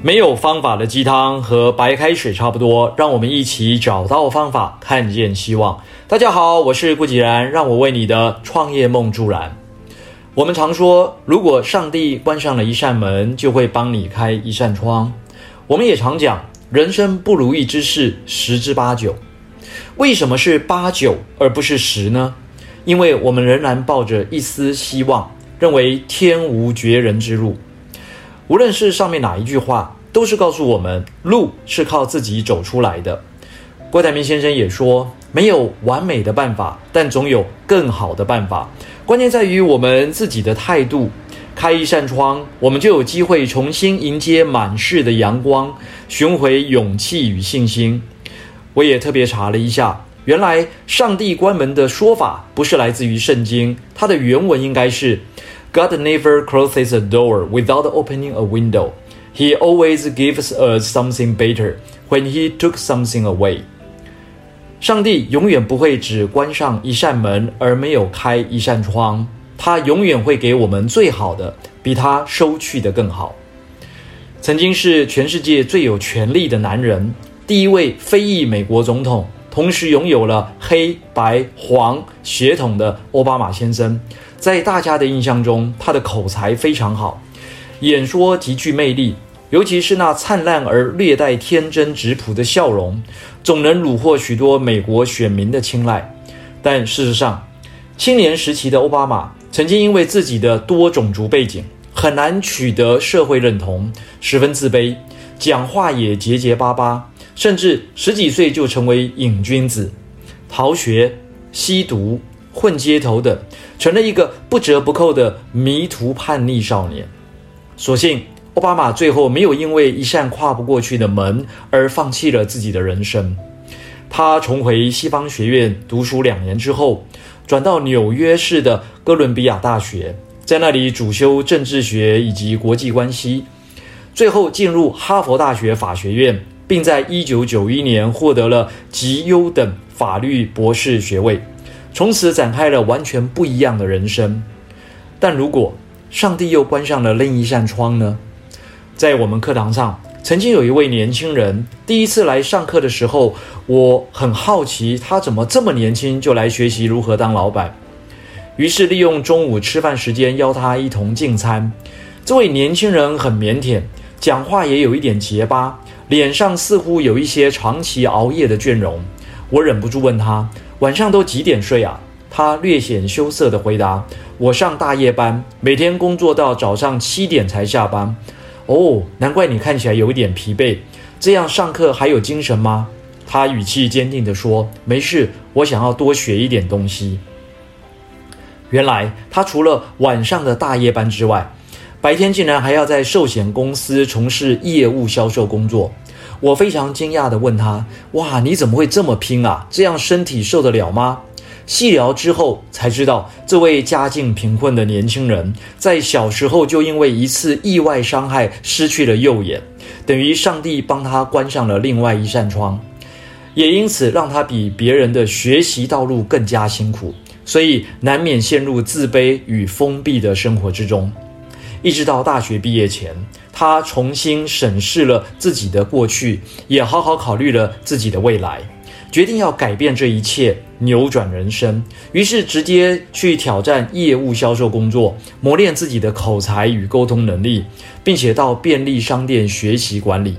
没有方法的鸡汤和白开水差不多，让我们一起找到方法，看见希望。大家好，我是顾继然，让我为你的创业梦助燃。我们常说，如果上帝关上了一扇门，就会帮你开一扇窗。我们也常讲，人生不如意之事十之八九。为什么是八九而不是十呢？因为我们仍然抱着一丝希望，认为天无绝人之路。无论是上面哪一句话，都是告诉我们，路是靠自己走出来的。郭台铭先生也说，没有完美的办法，但总有更好的办法。关键在于我们自己的态度。开一扇窗，我们就有机会重新迎接满室的阳光，寻回勇气与信心。我也特别查了一下，原来上帝关门的说法不是来自于圣经，它的原文应该是。God never closes a door without opening a window. He always gives us something better when He took something away. 上帝永远不会只关上一扇门而没有开一扇窗，他永远会给我们最好的，比他收去的更好。曾经是全世界最有权力的男人，第一位非裔美国总统， 同时拥有了黑白黄血统的奥巴马先生。在大家的印象中，他的口才非常好，演说极具魅力，尤其是那灿烂而略带天真质朴的笑容，总能虏获许多美国选民的青睐。但事实上，青年时期的奥巴马曾经因为自己的多种族背景，很难取得社会认同，十分自卑，讲话也结结巴巴，甚至十几岁就成为瘾君子，逃学、吸毒。混街头的，成了一个不折不扣的迷途叛逆少年。所幸，奥巴马最后没有因为一扇跨不过去的门而放弃了自己的人生。他重回西方学院读书两年之后，转到纽约市的哥伦比亚大学，在那里主修政治学以及国际关系。最后进入哈佛大学法学院，并在一九九一年获得了极优等法律博士学位。从此展开了完全不一样的人生，但如果上帝又关上了另一扇窗呢？在我们课堂上，曾经有一位年轻人第一次来上课的时候，我很好奇他怎么这么年轻就来学习如何当老板，于是利用中午吃饭时间邀他一同进餐。这位年轻人很腼腆，讲话也有一点结巴，脸上似乎有一些长期熬夜的倦容。我忍不住问他。晚上都几点睡啊？他略显羞涩地回答：“我上大夜班，每天工作到早上七点才下班。”哦，难怪你看起来有一点疲惫。这样上课还有精神吗？他语气坚定地说：“没事，我想要多学一点东西。”原来他除了晚上的大夜班之外，白天竟然还要在寿险公司从事业务销售工作。我非常惊讶地问他：“哇，你怎么会这么拼啊？这样身体受得了吗？”细聊之后才知道，这位家境贫困的年轻人在小时候就因为一次意外伤害失去了右眼，等于上帝帮他关上了另外一扇窗，也因此让他比别人的学习道路更加辛苦，所以难免陷入自卑与封闭的生活之中，一直到大学毕业前。他重新审视了自己的过去，也好好考虑了自己的未来，决定要改变这一切，扭转人生。于是直接去挑战业务销售工作，磨练自己的口才与沟通能力，并且到便利商店学习管理。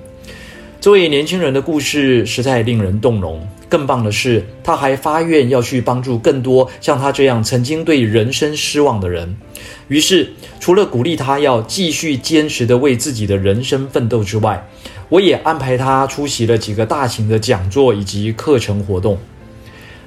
这位年轻人的故事实在令人动容。更棒的是，他还发愿要去帮助更多像他这样曾经对人生失望的人。于是，除了鼓励他要继续坚持地为自己的人生奋斗之外，我也安排他出席了几个大型的讲座以及课程活动。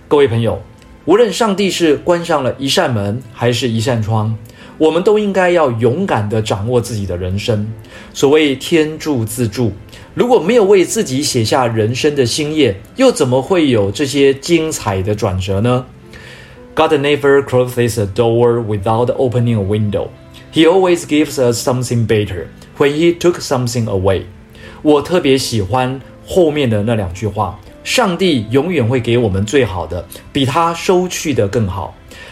各位朋友，无论上帝是关上了一扇门还是一扇窗，我们都应该要勇敢地掌握自己的人生。所谓天助自助。如果没有为自己写下人生的新页，又怎么会有这些精彩的转折呢？God never closes a door without opening a window. He always gives us something better when He took something away. 我特别喜欢后面的那两句话：上帝永远会给我们最好的，比他收去的更好。